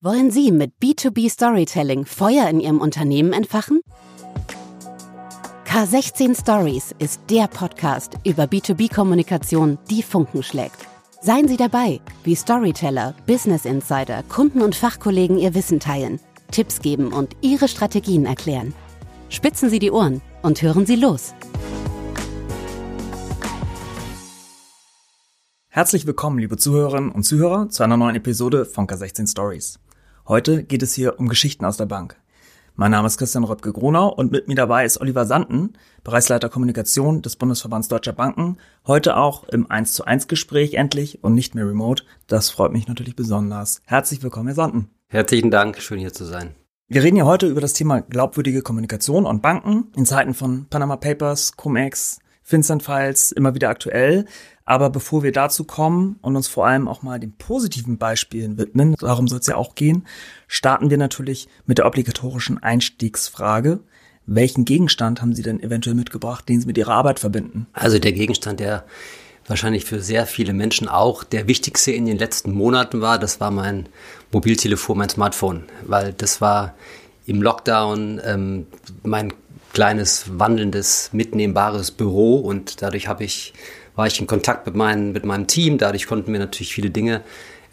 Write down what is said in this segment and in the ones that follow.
Wollen Sie mit B2B Storytelling Feuer in Ihrem Unternehmen entfachen? K16 Stories ist der Podcast über B2B-Kommunikation, die Funken schlägt. Seien Sie dabei, wie Storyteller, Business Insider, Kunden und Fachkollegen ihr Wissen teilen, Tipps geben und ihre Strategien erklären. Spitzen Sie die Ohren und hören Sie los. Herzlich willkommen, liebe Zuhörerinnen und Zuhörer, zu einer neuen Episode von K16 Stories. Heute geht es hier um Geschichten aus der Bank. Mein Name ist Christian Röpke-Gronau und mit mir dabei ist Oliver Sanden, Bereichsleiter Kommunikation des Bundesverbands Deutscher Banken. Heute auch im 1 zu 1 Gespräch endlich und nicht mehr remote. Das freut mich natürlich besonders. Herzlich willkommen, Herr Sanden. Herzlichen Dank, schön hier zu sein. Wir reden hier heute über das Thema glaubwürdige Kommunikation und Banken in Zeiten von Panama Papers, Cum-Ex, Vincent Files, immer wieder aktuell. Aber bevor wir dazu kommen und uns vor allem auch mal den positiven Beispielen widmen, darum soll es ja auch gehen, starten wir natürlich mit der obligatorischen Einstiegsfrage. Welchen Gegenstand haben Sie denn eventuell mitgebracht, den Sie mit Ihrer Arbeit verbinden? Also der Gegenstand, der wahrscheinlich für sehr viele Menschen auch der wichtigste in den letzten Monaten war, das war mein Mobiltelefon, mein Smartphone, weil das war im Lockdown ähm, mein kleines wandelndes mitnehmbares Büro und dadurch habe ich war ich in Kontakt mit, mein, mit meinem Team. Dadurch konnten wir natürlich viele Dinge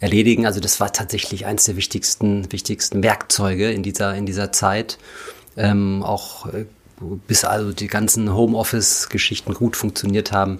erledigen. Also das war tatsächlich eines der wichtigsten, wichtigsten Werkzeuge in dieser, in dieser Zeit. Ähm, auch äh, bis also die ganzen Homeoffice-Geschichten gut funktioniert haben.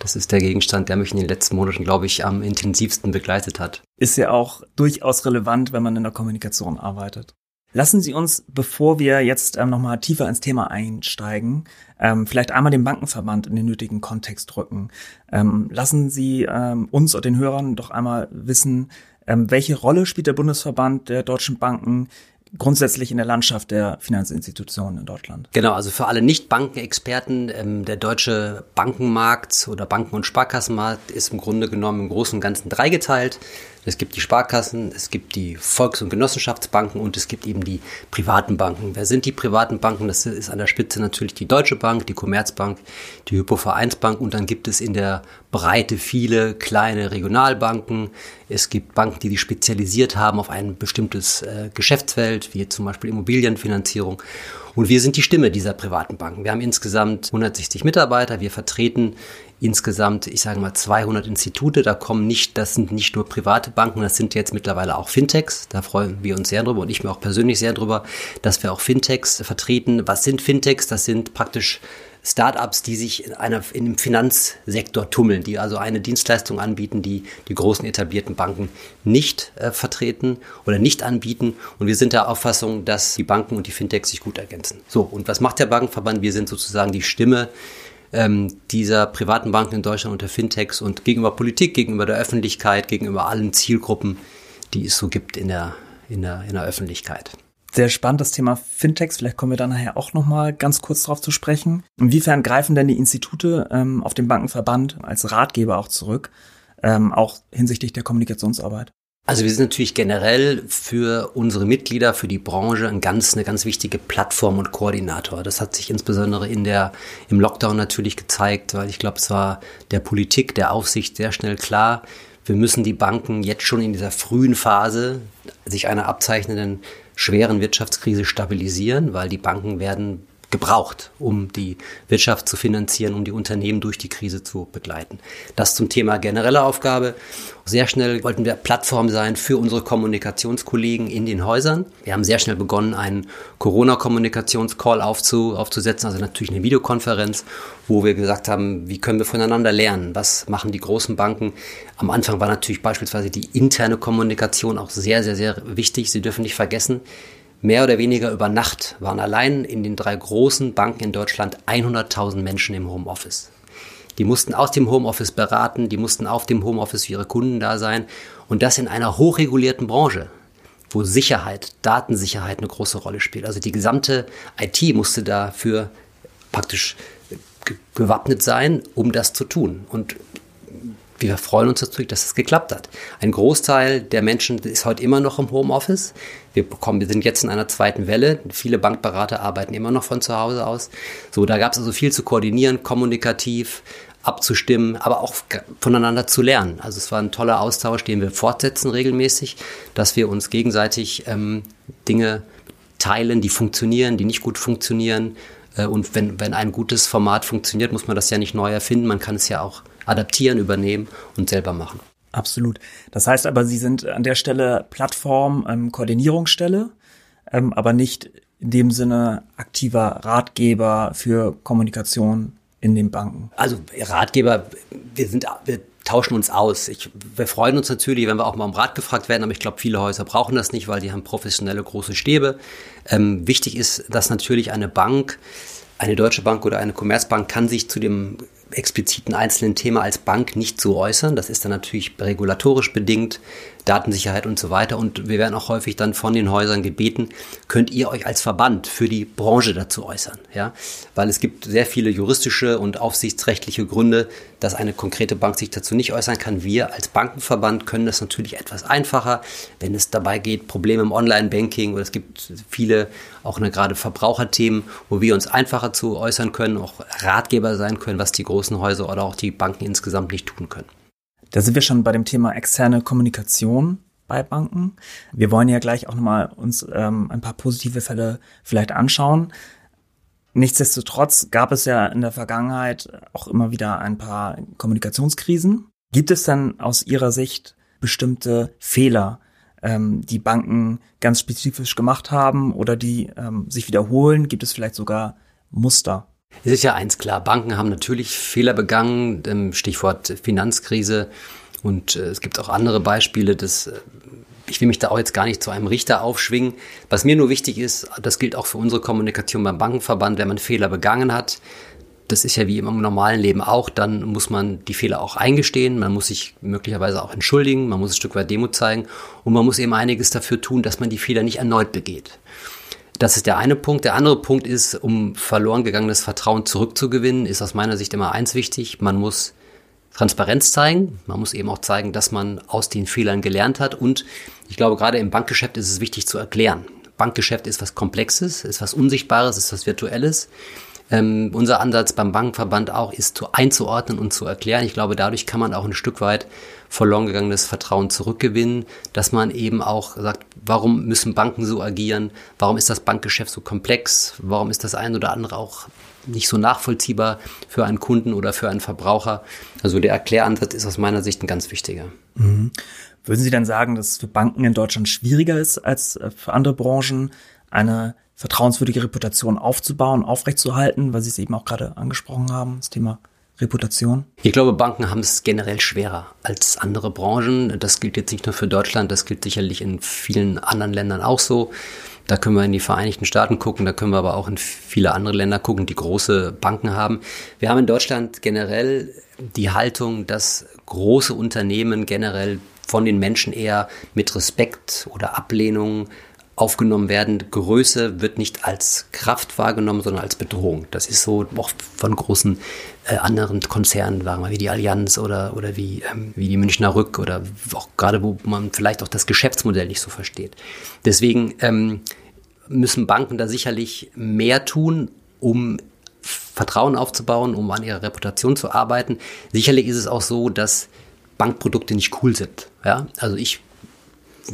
Das ist der Gegenstand, der mich in den letzten Monaten, glaube ich, am intensivsten begleitet hat. Ist ja auch durchaus relevant, wenn man in der Kommunikation arbeitet. Lassen Sie uns, bevor wir jetzt ähm, nochmal tiefer ins Thema einsteigen, ähm, vielleicht einmal den Bankenverband in den nötigen Kontext rücken. Ähm, lassen Sie ähm, uns und den Hörern doch einmal wissen, ähm, welche Rolle spielt der Bundesverband der deutschen Banken grundsätzlich in der Landschaft der Finanzinstitutionen in Deutschland. Genau, also für alle Nicht-Bankenexperten, ähm, der deutsche Bankenmarkt oder Banken- und Sparkassenmarkt ist im Grunde genommen im Großen und Ganzen dreigeteilt. Es gibt die Sparkassen, es gibt die Volks- und Genossenschaftsbanken und es gibt eben die privaten Banken. Wer sind die privaten Banken? Das ist an der Spitze natürlich die Deutsche Bank, die Commerzbank, die Hypovereinsbank und dann gibt es in der Breite viele kleine Regionalbanken. Es gibt Banken, die sich spezialisiert haben auf ein bestimmtes äh, Geschäftsfeld, wie zum Beispiel Immobilienfinanzierung. Und wir sind die Stimme dieser privaten Banken. Wir haben insgesamt 160 Mitarbeiter. Wir vertreten insgesamt, ich sage mal, 200 Institute. Da kommen nicht, das sind nicht nur private Banken, das sind jetzt mittlerweile auch Fintechs. Da freuen wir uns sehr drüber und ich mir auch persönlich sehr drüber, dass wir auch Fintechs vertreten. Was sind Fintechs? Das sind praktisch Startups, die sich in, einer, in einem Finanzsektor tummeln, die also eine Dienstleistung anbieten, die die großen etablierten Banken nicht äh, vertreten oder nicht anbieten. Und wir sind der Auffassung, dass die Banken und die Fintechs sich gut ergänzen. So, und was macht der Bankenverband? Wir sind sozusagen die Stimme ähm, dieser privaten Banken in Deutschland und der Fintechs und gegenüber Politik, gegenüber der Öffentlichkeit, gegenüber allen Zielgruppen, die es so gibt in der, in der, in der Öffentlichkeit. Sehr spannend das Thema Fintechs. Vielleicht kommen wir da nachher auch noch mal ganz kurz drauf zu sprechen. Inwiefern greifen denn die Institute ähm, auf den Bankenverband als Ratgeber auch zurück, ähm, auch hinsichtlich der Kommunikationsarbeit? Also wir sind natürlich generell für unsere Mitglieder, für die Branche ein ganz, eine ganz wichtige Plattform und Koordinator. Das hat sich insbesondere in der, im Lockdown natürlich gezeigt, weil ich glaube, es war der Politik, der Aufsicht sehr schnell klar, wir müssen die Banken jetzt schon in dieser frühen Phase sich einer abzeichnenden schweren Wirtschaftskrise stabilisieren, weil die Banken werden gebraucht, um die Wirtschaft zu finanzieren, um die Unternehmen durch die Krise zu begleiten. Das zum Thema generelle Aufgabe. Sehr schnell wollten wir Plattform sein für unsere Kommunikationskollegen in den Häusern. Wir haben sehr schnell begonnen, einen Corona-Kommunikationscall aufzu, aufzusetzen, also natürlich eine Videokonferenz, wo wir gesagt haben, wie können wir voneinander lernen? Was machen die großen Banken? Am Anfang war natürlich beispielsweise die interne Kommunikation auch sehr, sehr, sehr wichtig. Sie dürfen nicht vergessen, Mehr oder weniger über Nacht waren allein in den drei großen Banken in Deutschland 100.000 Menschen im Homeoffice. Die mussten aus dem Homeoffice beraten, die mussten auf dem Homeoffice für ihre Kunden da sein und das in einer hochregulierten Branche, wo Sicherheit, Datensicherheit eine große Rolle spielt. Also die gesamte IT musste dafür praktisch gewappnet sein, um das zu tun. Und wir freuen uns natürlich, dass es geklappt hat. Ein Großteil der Menschen ist heute immer noch im Homeoffice. Wir bekommen, wir sind jetzt in einer zweiten Welle. Viele Bankberater arbeiten immer noch von zu Hause aus. So, da gab es also viel zu koordinieren, kommunikativ, abzustimmen, aber auch voneinander zu lernen. Also es war ein toller Austausch, den wir fortsetzen regelmäßig, dass wir uns gegenseitig ähm, Dinge teilen, die funktionieren, die nicht gut funktionieren. Äh, und wenn, wenn ein gutes Format funktioniert, muss man das ja nicht neu erfinden, man kann es ja auch adaptieren, übernehmen und selber machen. Absolut. Das heißt aber, Sie sind an der Stelle Plattform, ähm, Koordinierungsstelle, ähm, aber nicht in dem Sinne aktiver Ratgeber für Kommunikation in den Banken? Also Ratgeber, wir sind, wir tauschen uns aus. Ich, wir freuen uns natürlich, wenn wir auch mal um Rat gefragt werden, aber ich glaube, viele Häuser brauchen das nicht, weil die haben professionelle große Stäbe. Ähm, wichtig ist, dass natürlich eine Bank, eine Deutsche Bank oder eine Commerzbank kann sich zu dem expliziten einzelnen Thema als Bank nicht so äußern. Das ist dann natürlich regulatorisch bedingt. Datensicherheit und so weiter. Und wir werden auch häufig dann von den Häusern gebeten, könnt ihr euch als Verband für die Branche dazu äußern, ja? Weil es gibt sehr viele juristische und aufsichtsrechtliche Gründe, dass eine konkrete Bank sich dazu nicht äußern kann. Wir als Bankenverband können das natürlich etwas einfacher, wenn es dabei geht, Probleme im Online-Banking oder es gibt viele auch eine, gerade Verbraucherthemen, wo wir uns einfacher zu äußern können, auch Ratgeber sein können, was die großen Häuser oder auch die Banken insgesamt nicht tun können. Da sind wir schon bei dem Thema externe Kommunikation bei Banken. Wir wollen ja gleich auch nochmal uns ähm, ein paar positive Fälle vielleicht anschauen. Nichtsdestotrotz gab es ja in der Vergangenheit auch immer wieder ein paar Kommunikationskrisen. Gibt es denn aus Ihrer Sicht bestimmte Fehler, ähm, die Banken ganz spezifisch gemacht haben oder die ähm, sich wiederholen? Gibt es vielleicht sogar Muster? Es ist ja eins klar, Banken haben natürlich Fehler begangen, Stichwort Finanzkrise. Und äh, es gibt auch andere Beispiele, dass äh, ich will mich da auch jetzt gar nicht zu einem Richter aufschwingen. Was mir nur wichtig ist, das gilt auch für unsere Kommunikation beim Bankenverband, wenn man Fehler begangen hat, das ist ja wie im normalen Leben auch, dann muss man die Fehler auch eingestehen, man muss sich möglicherweise auch entschuldigen, man muss ein Stück weit Demut zeigen und man muss eben einiges dafür tun, dass man die Fehler nicht erneut begeht. Das ist der eine Punkt. Der andere Punkt ist, um verloren gegangenes Vertrauen zurückzugewinnen, ist aus meiner Sicht immer eins wichtig. Man muss Transparenz zeigen. Man muss eben auch zeigen, dass man aus den Fehlern gelernt hat. Und ich glaube, gerade im Bankgeschäft ist es wichtig zu erklären. Bankgeschäft ist was Komplexes, ist was Unsichtbares, ist was Virtuelles. Ähm, unser Ansatz beim Bankenverband auch ist zu einzuordnen und zu erklären. Ich glaube, dadurch kann man auch ein Stück weit verloren gegangenes Vertrauen zurückgewinnen, dass man eben auch sagt, warum müssen Banken so agieren? Warum ist das Bankgeschäft so komplex? Warum ist das ein oder andere auch nicht so nachvollziehbar für einen Kunden oder für einen Verbraucher? Also der Erkläransatz ist aus meiner Sicht ein ganz wichtiger. Mhm. Würden Sie denn sagen, dass es für Banken in Deutschland schwieriger ist als äh, für andere Branchen, eine vertrauenswürdige Reputation aufzubauen, aufrechtzuerhalten, weil Sie es eben auch gerade angesprochen haben, das Thema Reputation? Ich glaube, Banken haben es generell schwerer als andere Branchen. Das gilt jetzt nicht nur für Deutschland, das gilt sicherlich in vielen anderen Ländern auch so. Da können wir in die Vereinigten Staaten gucken, da können wir aber auch in viele andere Länder gucken, die große Banken haben. Wir haben in Deutschland generell die Haltung, dass große Unternehmen generell von den Menschen eher mit Respekt oder Ablehnung aufgenommen werden. Größe wird nicht als Kraft wahrgenommen, sondern als Bedrohung. Das ist so auch von großen äh, anderen Konzernen, sagen wir, wie die Allianz oder, oder wie, ähm, wie die Münchner Rück oder auch gerade, wo man vielleicht auch das Geschäftsmodell nicht so versteht. Deswegen ähm, müssen Banken da sicherlich mehr tun, um Vertrauen aufzubauen, um an ihrer Reputation zu arbeiten. Sicherlich ist es auch so, dass Bankprodukte nicht cool sind. Ja? Also ich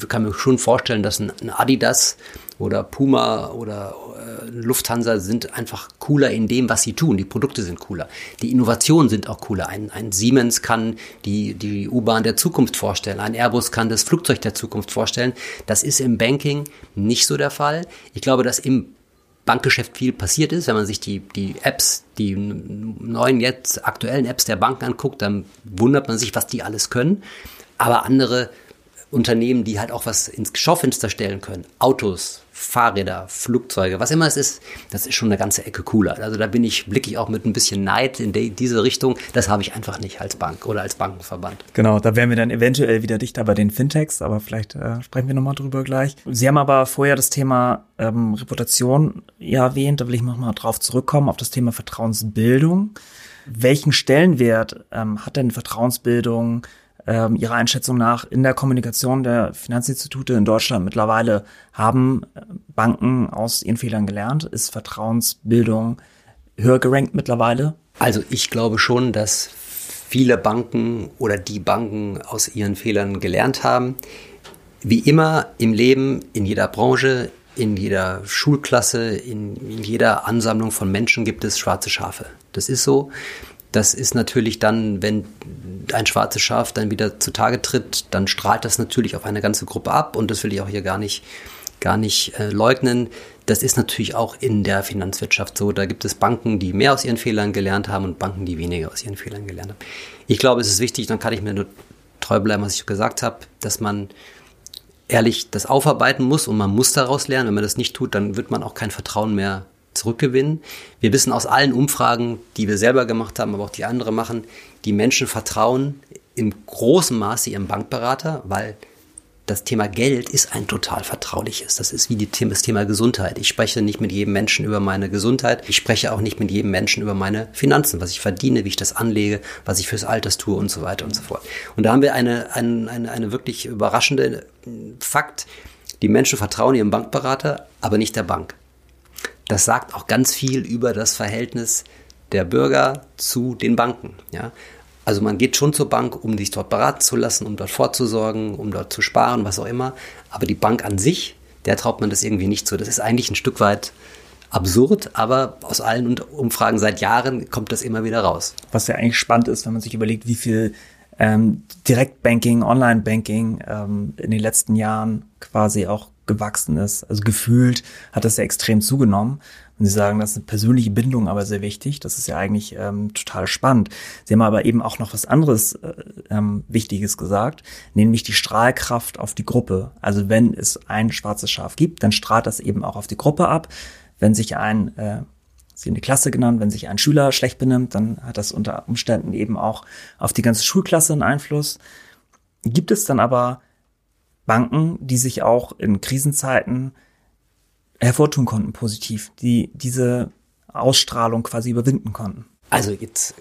kann mir schon vorstellen, dass ein, Adidas oder Puma oder äh, Lufthansa sind einfach cooler in dem, was sie tun. Die Produkte sind cooler. Die Innovationen sind auch cooler. Ein, ein Siemens kann die, die U-Bahn der Zukunft vorstellen. Ein Airbus kann das Flugzeug der Zukunft vorstellen. Das ist im Banking nicht so der Fall. Ich glaube, dass im Bankgeschäft viel passiert ist. Wenn man sich die, die Apps, die neuen jetzt aktuellen Apps der Banken anguckt, dann wundert man sich, was die alles können. Aber andere Unternehmen, die halt auch was ins Schaufenster stellen können. Autos, Fahrräder, Flugzeuge, was immer es ist, das ist schon eine ganze Ecke cooler. Also da bin ich, blicke ich auch mit ein bisschen Neid in die, diese Richtung. Das habe ich einfach nicht als Bank oder als Bankenverband. Genau, da wären wir dann eventuell wieder dichter bei den Fintechs, aber vielleicht äh, sprechen wir nochmal drüber gleich. Sie haben aber vorher das Thema ähm, Reputation ja erwähnt, da will ich nochmal drauf zurückkommen, auf das Thema Vertrauensbildung. Welchen Stellenwert ähm, hat denn Vertrauensbildung ähm, Ihrer Einschätzung nach in der Kommunikation der Finanzinstitute in Deutschland mittlerweile haben äh, Banken aus ihren Fehlern gelernt? Ist Vertrauensbildung höher gerankt mittlerweile? Also ich glaube schon, dass viele Banken oder die Banken aus ihren Fehlern gelernt haben. Wie immer im Leben, in jeder Branche, in jeder Schulklasse, in, in jeder Ansammlung von Menschen gibt es schwarze Schafe. Das ist so. Das ist natürlich dann, wenn ein schwarzes Schaf dann wieder zutage tritt, dann strahlt das natürlich auf eine ganze Gruppe ab und das will ich auch hier gar nicht, gar nicht äh, leugnen. Das ist natürlich auch in der Finanzwirtschaft so. Da gibt es Banken, die mehr aus ihren Fehlern gelernt haben und Banken, die weniger aus ihren Fehlern gelernt haben. Ich glaube, es ist wichtig, dann kann ich mir nur treu bleiben, was ich gesagt habe, dass man ehrlich das aufarbeiten muss und man muss daraus lernen. Wenn man das nicht tut, dann wird man auch kein Vertrauen mehr zurückgewinnen. Wir wissen aus allen Umfragen, die wir selber gemacht haben, aber auch die andere machen, die Menschen vertrauen im großen Maße ihrem Bankberater, weil das Thema Geld ist ein total vertrauliches. Das ist wie die, das Thema Gesundheit. Ich spreche nicht mit jedem Menschen über meine Gesundheit. Ich spreche auch nicht mit jedem Menschen über meine Finanzen, was ich verdiene, wie ich das anlege, was ich fürs Alters tue und so weiter und so fort. Und da haben wir eine, eine, eine, eine wirklich überraschende Fakt. Die Menschen vertrauen ihrem Bankberater, aber nicht der Bank. Das sagt auch ganz viel über das Verhältnis der Bürger zu den Banken. Ja? Also man geht schon zur Bank, um sich dort beraten zu lassen, um dort vorzusorgen, um dort zu sparen, was auch immer. Aber die Bank an sich, der traut man das irgendwie nicht zu. Das ist eigentlich ein Stück weit absurd, aber aus allen Umfragen seit Jahren kommt das immer wieder raus. Was ja eigentlich spannend ist, wenn man sich überlegt, wie viel ähm, Direktbanking, Online-Banking ähm, in den letzten Jahren quasi auch gewachsen ist. Also gefühlt hat das ja extrem zugenommen. Und Sie sagen, das ist eine persönliche Bindung aber sehr wichtig. Das ist ja eigentlich ähm, total spannend. Sie haben aber eben auch noch was anderes äh, ähm, Wichtiges gesagt, nämlich die Strahlkraft auf die Gruppe. Also wenn es ein schwarzes Schaf gibt, dann strahlt das eben auch auf die Gruppe ab. Wenn sich ein äh, Sie haben die Klasse genannt, wenn sich ein Schüler schlecht benimmt, dann hat das unter Umständen eben auch auf die ganze Schulklasse einen Einfluss. Gibt es dann aber Banken, die sich auch in Krisenzeiten hervortun konnten, positiv, die diese Ausstrahlung quasi überwinden konnten. Also jetzt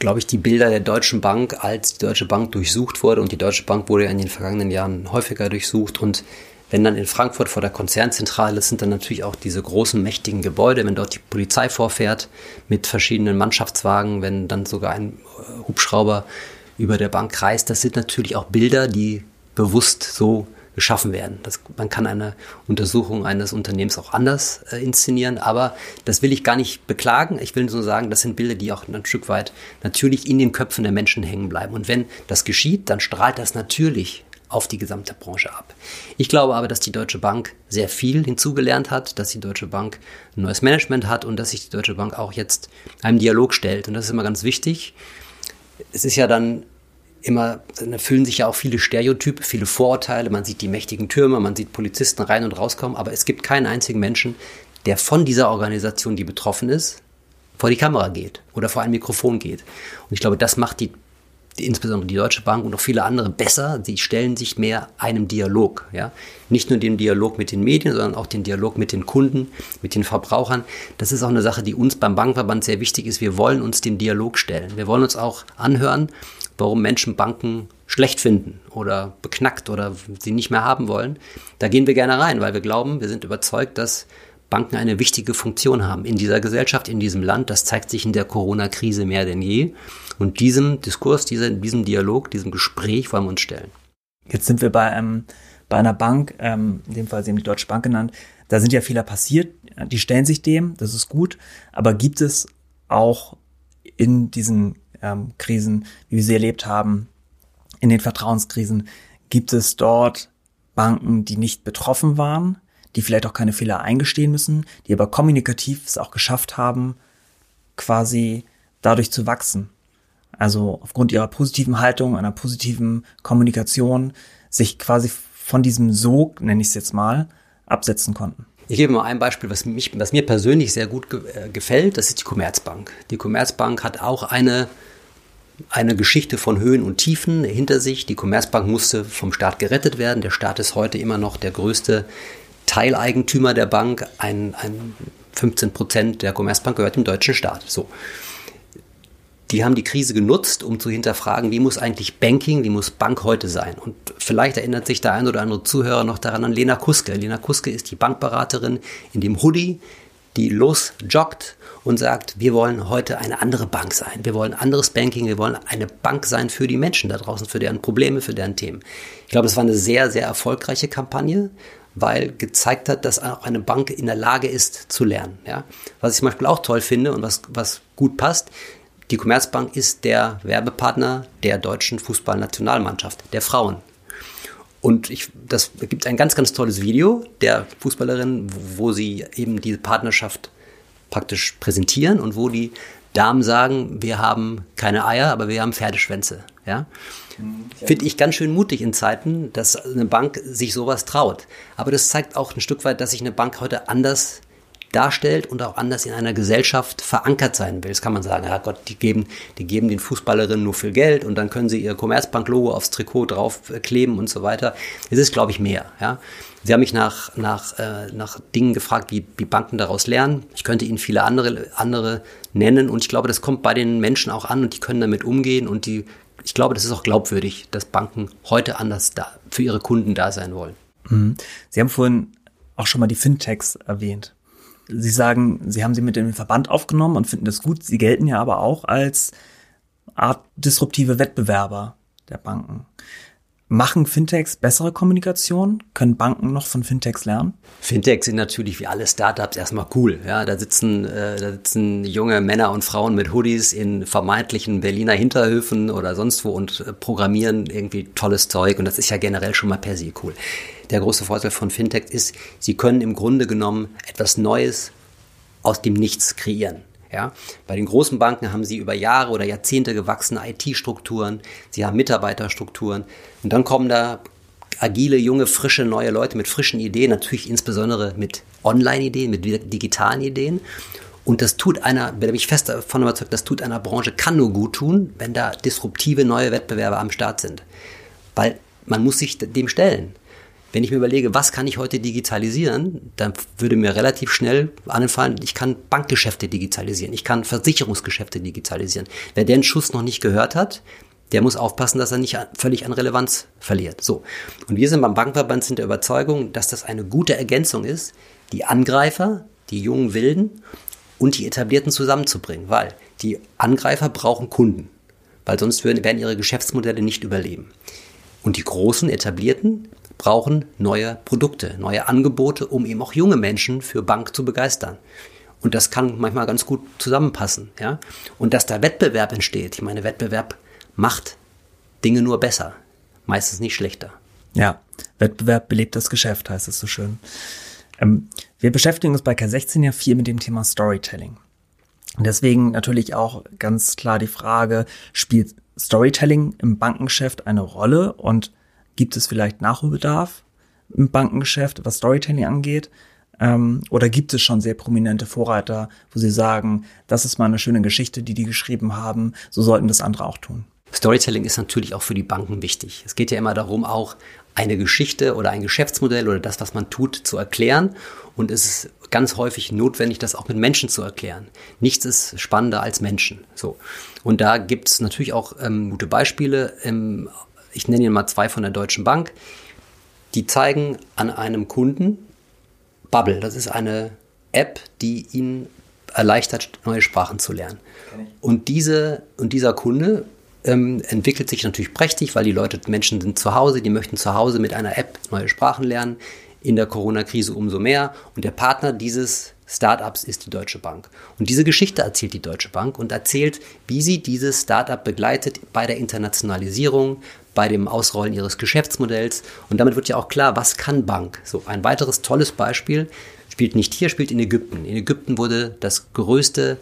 glaube ich, die Bilder der Deutschen Bank, als die Deutsche Bank durchsucht wurde. Und die Deutsche Bank wurde ja in den vergangenen Jahren häufiger durchsucht. Und wenn dann in Frankfurt vor der Konzernzentrale sind dann natürlich auch diese großen, mächtigen Gebäude, wenn dort die Polizei vorfährt mit verschiedenen Mannschaftswagen, wenn dann sogar ein äh, Hubschrauber über der Bank kreist, das sind natürlich auch Bilder, die bewusst so geschaffen werden. Das, man kann eine Untersuchung eines Unternehmens auch anders äh, inszenieren, aber das will ich gar nicht beklagen. Ich will nur sagen, das sind Bilder, die auch ein Stück weit natürlich in den Köpfen der Menschen hängen bleiben. Und wenn das geschieht, dann strahlt das natürlich auf die gesamte Branche ab. Ich glaube aber, dass die Deutsche Bank sehr viel hinzugelernt hat, dass die Deutsche Bank ein neues Management hat und dass sich die Deutsche Bank auch jetzt einem Dialog stellt. Und das ist immer ganz wichtig. Es ist ja dann immer, dann erfüllen sich ja auch viele Stereotype, viele Vorurteile. Man sieht die mächtigen Türme, man sieht Polizisten rein und rauskommen, aber es gibt keinen einzigen Menschen, der von dieser Organisation, die betroffen ist, vor die Kamera geht oder vor ein Mikrofon geht. Und ich glaube, das macht die, insbesondere die Deutsche Bank und auch viele andere besser. Sie stellen sich mehr einem Dialog, ja. Nicht nur dem Dialog mit den Medien, sondern auch den Dialog mit den Kunden, mit den Verbrauchern. Das ist auch eine Sache, die uns beim Bankenverband sehr wichtig ist. Wir wollen uns dem Dialog stellen. Wir wollen uns auch anhören, warum Menschen Banken schlecht finden oder beknackt oder sie nicht mehr haben wollen. Da gehen wir gerne rein, weil wir glauben, wir sind überzeugt, dass Banken eine wichtige Funktion haben in dieser Gesellschaft, in diesem Land. Das zeigt sich in der Corona-Krise mehr denn je. Und diesem Diskurs, diesem, Dialog, diesem Gespräch wollen wir uns stellen. Jetzt sind wir bei, ähm, bei einer Bank, ähm, in dem Fall Sie haben die Deutsche Bank genannt. Da sind ja Fehler passiert. Die stellen sich dem, das ist gut. Aber gibt es auch in diesen ähm, Krisen, wie wir sie erlebt haben, in den Vertrauenskrisen, gibt es dort Banken, die nicht betroffen waren, die vielleicht auch keine Fehler eingestehen müssen, die aber kommunikativ es auch geschafft haben, quasi dadurch zu wachsen. Also aufgrund ihrer positiven Haltung, einer positiven Kommunikation, sich quasi von diesem Sog, nenne ich es jetzt mal, absetzen konnten. Ich gebe mal ein Beispiel, was, mich, was mir persönlich sehr gut ge äh, gefällt, das ist die Commerzbank. Die Commerzbank hat auch eine eine Geschichte von Höhen und Tiefen hinter sich. Die Commerzbank musste vom Staat gerettet werden. Der Staat ist heute immer noch der größte Teileigentümer der Bank. Ein, ein 15 Prozent der Commerzbank gehört dem deutschen Staat. So. Die haben die Krise genutzt, um zu hinterfragen, wie muss eigentlich Banking, wie muss Bank heute sein? Und vielleicht erinnert sich der ein oder andere Zuhörer noch daran an Lena Kuske. Lena Kuske ist die Bankberaterin in dem Hoodie, die losjoggt und sagt, wir wollen heute eine andere Bank sein. Wir wollen anderes Banking, wir wollen eine Bank sein für die Menschen da draußen, für deren Probleme, für deren Themen. Ich glaube, es war eine sehr, sehr erfolgreiche Kampagne, weil gezeigt hat, dass auch eine Bank in der Lage ist zu lernen. Ja? Was ich zum Beispiel auch toll finde und was, was gut passt, die Commerzbank ist der Werbepartner der deutschen Fußballnationalmannschaft, der Frauen. Und ich, das gibt ein ganz, ganz tolles Video der Fußballerin, wo sie eben diese Partnerschaft praktisch präsentieren und wo die Damen sagen, wir haben keine Eier, aber wir haben Pferdeschwänze. Ja? Finde ich ganz schön mutig in Zeiten, dass eine Bank sich sowas traut. Aber das zeigt auch ein Stück weit, dass sich eine Bank heute anders darstellt und auch anders in einer Gesellschaft verankert sein will. Das kann man sagen, ja Gott, die geben, die geben den Fußballerinnen nur viel Geld und dann können sie ihr Commerzbank-Logo aufs Trikot draufkleben und so weiter. Es ist, glaube ich, mehr. Ja. Sie haben mich nach, nach, äh, nach Dingen gefragt, wie, wie Banken daraus lernen. Ich könnte Ihnen viele andere, andere nennen und ich glaube, das kommt bei den Menschen auch an und die können damit umgehen und die, ich glaube, das ist auch glaubwürdig, dass Banken heute anders da, für ihre Kunden da sein wollen. Mhm. Sie haben vorhin auch schon mal die Fintechs erwähnt. Sie sagen, Sie haben sie mit dem Verband aufgenommen und finden das gut. Sie gelten ja aber auch als Art disruptive Wettbewerber der Banken. Machen Fintechs bessere Kommunikation? Können Banken noch von Fintechs lernen? Fintechs sind natürlich wie alle Startups erstmal cool. Ja, da sitzen, äh, da sitzen junge Männer und Frauen mit Hoodies in vermeintlichen Berliner Hinterhöfen oder sonst wo und äh, programmieren irgendwie tolles Zeug. Und das ist ja generell schon mal per se cool. Der große Vorteil von Fintechs ist, sie können im Grunde genommen etwas Neues aus dem Nichts kreieren. Ja, bei den großen Banken haben sie über Jahre oder Jahrzehnte gewachsene IT-Strukturen, sie haben Mitarbeiterstrukturen und dann kommen da agile, junge, frische, neue Leute mit frischen Ideen, natürlich insbesondere mit Online-Ideen, mit digitalen Ideen. Und das tut einer, bin ich fest davon überzeugt, das tut einer Branche, kann nur gut tun, wenn da disruptive neue Wettbewerber am Start sind. Weil man muss sich dem stellen. Wenn ich mir überlege, was kann ich heute digitalisieren, dann würde mir relativ schnell anfallen, ich kann Bankgeschäfte digitalisieren, ich kann Versicherungsgeschäfte digitalisieren. Wer den Schuss noch nicht gehört hat, der muss aufpassen, dass er nicht völlig an Relevanz verliert. So. Und wir sind beim Bankverband sind der Überzeugung, dass das eine gute Ergänzung ist, die Angreifer, die jungen Wilden und die Etablierten zusammenzubringen, weil die Angreifer brauchen Kunden, weil sonst werden ihre Geschäftsmodelle nicht überleben. Und die großen Etablierten brauchen neue Produkte, neue Angebote, um eben auch junge Menschen für Bank zu begeistern. Und das kann manchmal ganz gut zusammenpassen, ja. Und dass da Wettbewerb entsteht. Ich meine, Wettbewerb macht Dinge nur besser, meistens nicht schlechter. Ja, Wettbewerb belebt das Geschäft, heißt es so schön. Ähm, wir beschäftigen uns bei K16 ja viel mit dem Thema Storytelling. deswegen natürlich auch ganz klar die Frage, spielt Storytelling im Bankengeschäft eine Rolle und Gibt es vielleicht Nachholbedarf im Bankengeschäft, was Storytelling angeht? Ähm, oder gibt es schon sehr prominente Vorreiter, wo Sie sagen, das ist mal eine schöne Geschichte, die die geschrieben haben, so sollten das andere auch tun? Storytelling ist natürlich auch für die Banken wichtig. Es geht ja immer darum, auch eine Geschichte oder ein Geschäftsmodell oder das, was man tut, zu erklären. Und es ist ganz häufig notwendig, das auch mit Menschen zu erklären. Nichts ist spannender als Menschen. So. Und da gibt es natürlich auch ähm, gute Beispiele. Ähm, ich nenne Ihnen mal zwei von der Deutschen Bank, die zeigen an einem Kunden Bubble. Das ist eine App, die Ihnen erleichtert, neue Sprachen zu lernen. Und, diese, und dieser Kunde ähm, entwickelt sich natürlich prächtig, weil die Leute, Menschen sind zu Hause, die möchten zu Hause mit einer App neue Sprachen lernen. In der Corona-Krise umso mehr. Und der Partner dieses Startups ist die Deutsche Bank. Und diese Geschichte erzählt die Deutsche Bank und erzählt, wie sie dieses Startup begleitet bei der Internationalisierung, bei dem Ausrollen ihres Geschäftsmodells. Und damit wird ja auch klar, was kann Bank? So ein weiteres tolles Beispiel spielt nicht hier, spielt in Ägypten. In Ägypten wurde das größte,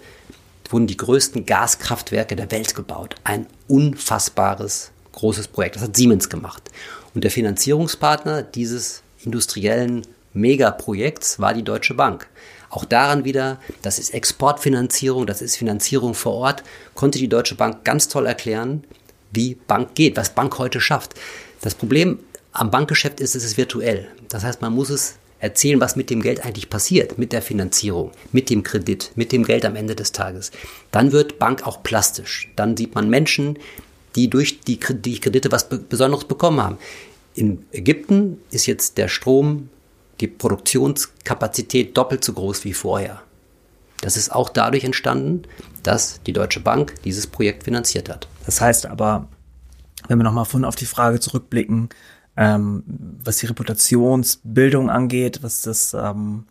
wurden die größten Gaskraftwerke der Welt gebaut. Ein unfassbares großes Projekt. Das hat Siemens gemacht. Und der Finanzierungspartner dieses industriellen Megaprojekts war die Deutsche Bank. Auch daran wieder, das ist Exportfinanzierung, das ist Finanzierung vor Ort, konnte die Deutsche Bank ganz toll erklären, wie Bank geht, was Bank heute schafft. Das Problem am Bankgeschäft ist, es ist virtuell. Das heißt, man muss es erzählen, was mit dem Geld eigentlich passiert, mit der Finanzierung, mit dem Kredit, mit dem Geld am Ende des Tages. Dann wird Bank auch plastisch. Dann sieht man Menschen, die durch die, Kredite was Besonderes bekommen haben. In Ägypten ist jetzt der Strom die Produktionskapazität doppelt so groß wie vorher. Das ist auch dadurch entstanden, dass die Deutsche Bank dieses Projekt finanziert hat. Das heißt aber, wenn wir nochmal von auf die Frage zurückblicken, ähm, was die Reputationsbildung angeht, was das, ähm,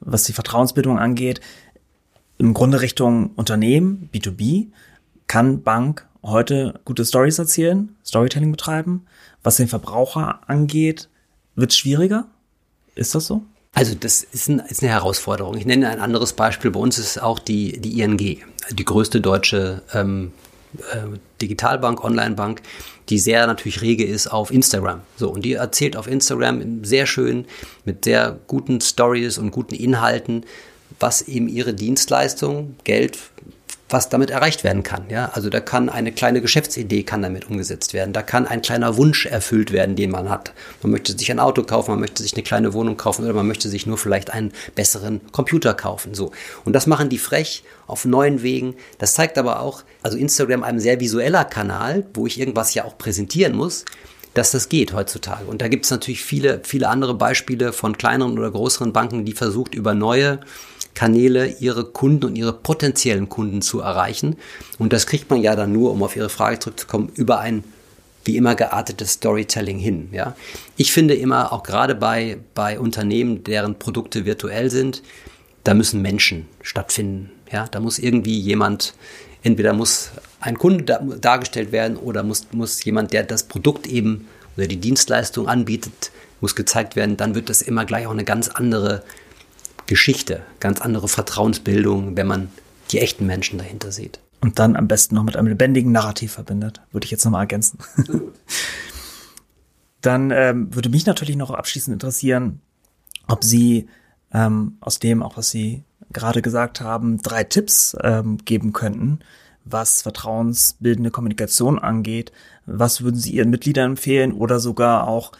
was die Vertrauensbildung angeht, im Grunde Richtung Unternehmen, B2B, kann Bank heute gute Stories erzählen, Storytelling betreiben. Was den Verbraucher angeht, wird schwieriger. Ist das so? Also das ist, ein, ist, eine Herausforderung. Ich nenne ein anderes Beispiel. Bei uns ist auch die, die ING, die größte deutsche ähm, äh, Digitalbank, Onlinebank, die sehr natürlich rege ist auf Instagram. So, und die erzählt auf Instagram sehr schön mit sehr guten Stories und guten Inhalten, was eben ihre Dienstleistung, Geld was damit erreicht werden kann. Ja, also da kann eine kleine Geschäftsidee kann damit umgesetzt werden. Da kann ein kleiner Wunsch erfüllt werden, den man hat. Man möchte sich ein Auto kaufen, man möchte sich eine kleine Wohnung kaufen oder man möchte sich nur vielleicht einen besseren Computer kaufen. So. Und das machen die frech auf neuen Wegen. Das zeigt aber auch, also Instagram ein sehr visueller Kanal, wo ich irgendwas ja auch präsentieren muss dass das geht heutzutage. Und da gibt es natürlich viele, viele andere Beispiele von kleineren oder größeren Banken, die versucht, über neue Kanäle ihre Kunden und ihre potenziellen Kunden zu erreichen. Und das kriegt man ja dann nur, um auf Ihre Frage zurückzukommen, über ein wie immer geartetes Storytelling hin. Ja? Ich finde immer, auch gerade bei, bei Unternehmen, deren Produkte virtuell sind, da müssen Menschen stattfinden. Ja? Da muss irgendwie jemand, entweder muss ein Kunde da, dargestellt werden oder muss, muss jemand, der das Produkt eben oder die Dienstleistung anbietet, muss gezeigt werden. Dann wird das immer gleich auch eine ganz andere Geschichte, ganz andere Vertrauensbildung, wenn man die echten Menschen dahinter sieht. Und dann am besten noch mit einem lebendigen Narrativ verbindet, würde ich jetzt nochmal ergänzen. dann ähm, würde mich natürlich noch abschließend interessieren, ob Sie ähm, aus dem, auch was Sie gerade gesagt haben, drei Tipps ähm, geben könnten, was vertrauensbildende Kommunikation angeht. Was würden Sie Ihren Mitgliedern empfehlen oder sogar auch,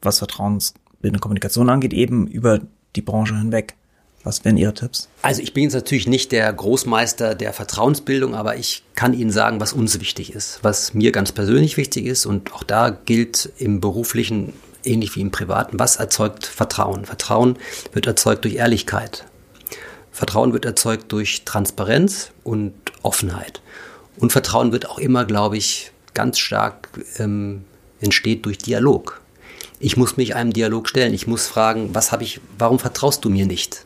was vertrauensbildende Kommunikation angeht, eben über die Branche hinweg. Was wären Ihre Tipps? Also ich bin jetzt natürlich nicht der Großmeister der Vertrauensbildung, aber ich kann Ihnen sagen, was uns wichtig ist, was mir ganz persönlich wichtig ist und auch da gilt im beruflichen ähnlich wie im privaten, was erzeugt Vertrauen? Vertrauen wird erzeugt durch Ehrlichkeit. Vertrauen wird erzeugt durch Transparenz und Offenheit. Und Vertrauen wird auch immer, glaube ich, ganz stark ähm, entsteht durch Dialog. Ich muss mich einem Dialog stellen. Ich muss fragen, was habe ich, warum vertraust du mir nicht?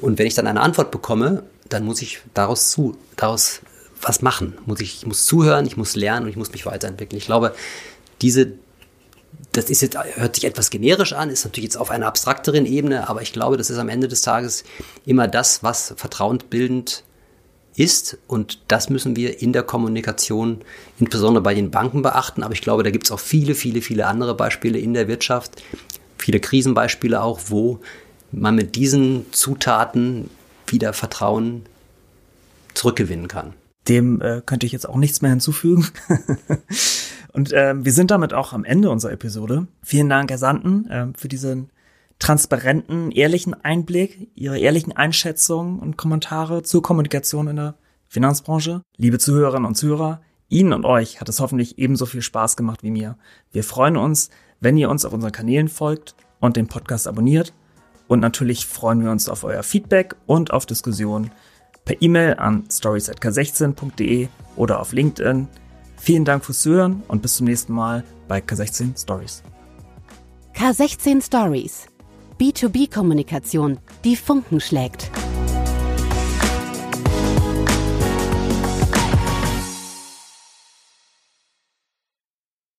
Und wenn ich dann eine Antwort bekomme, dann muss ich daraus zu, daraus was machen. Muss ich, ich muss zuhören, ich muss lernen und ich muss mich weiterentwickeln. Ich glaube, diese, das ist jetzt, hört sich etwas generisch an, ist natürlich jetzt auf einer abstrakteren Ebene, aber ich glaube, das ist am Ende des Tages immer das, was vertrauensbildend ist. Und das müssen wir in der Kommunikation, insbesondere bei den Banken, beachten. Aber ich glaube, da gibt es auch viele, viele, viele andere Beispiele in der Wirtschaft, viele Krisenbeispiele auch, wo man mit diesen Zutaten wieder Vertrauen zurückgewinnen kann. Dem äh, könnte ich jetzt auch nichts mehr hinzufügen. Und äh, wir sind damit auch am Ende unserer Episode. Vielen Dank, Herr Sanden, äh, für diesen transparenten, ehrlichen Einblick, Ihre ehrlichen Einschätzungen und Kommentare zur Kommunikation in der Finanzbranche. Liebe Zuhörerinnen und Zuhörer, Ihnen und euch hat es hoffentlich ebenso viel Spaß gemacht wie mir. Wir freuen uns, wenn ihr uns auf unseren Kanälen folgt und den Podcast abonniert. Und natürlich freuen wir uns auf euer Feedback und auf Diskussionen per E-Mail an stories.k16.de oder auf LinkedIn. Vielen Dank fürs Zuhören und bis zum nächsten Mal bei K16 Stories. K16 Stories B2B-Kommunikation, die Funken schlägt.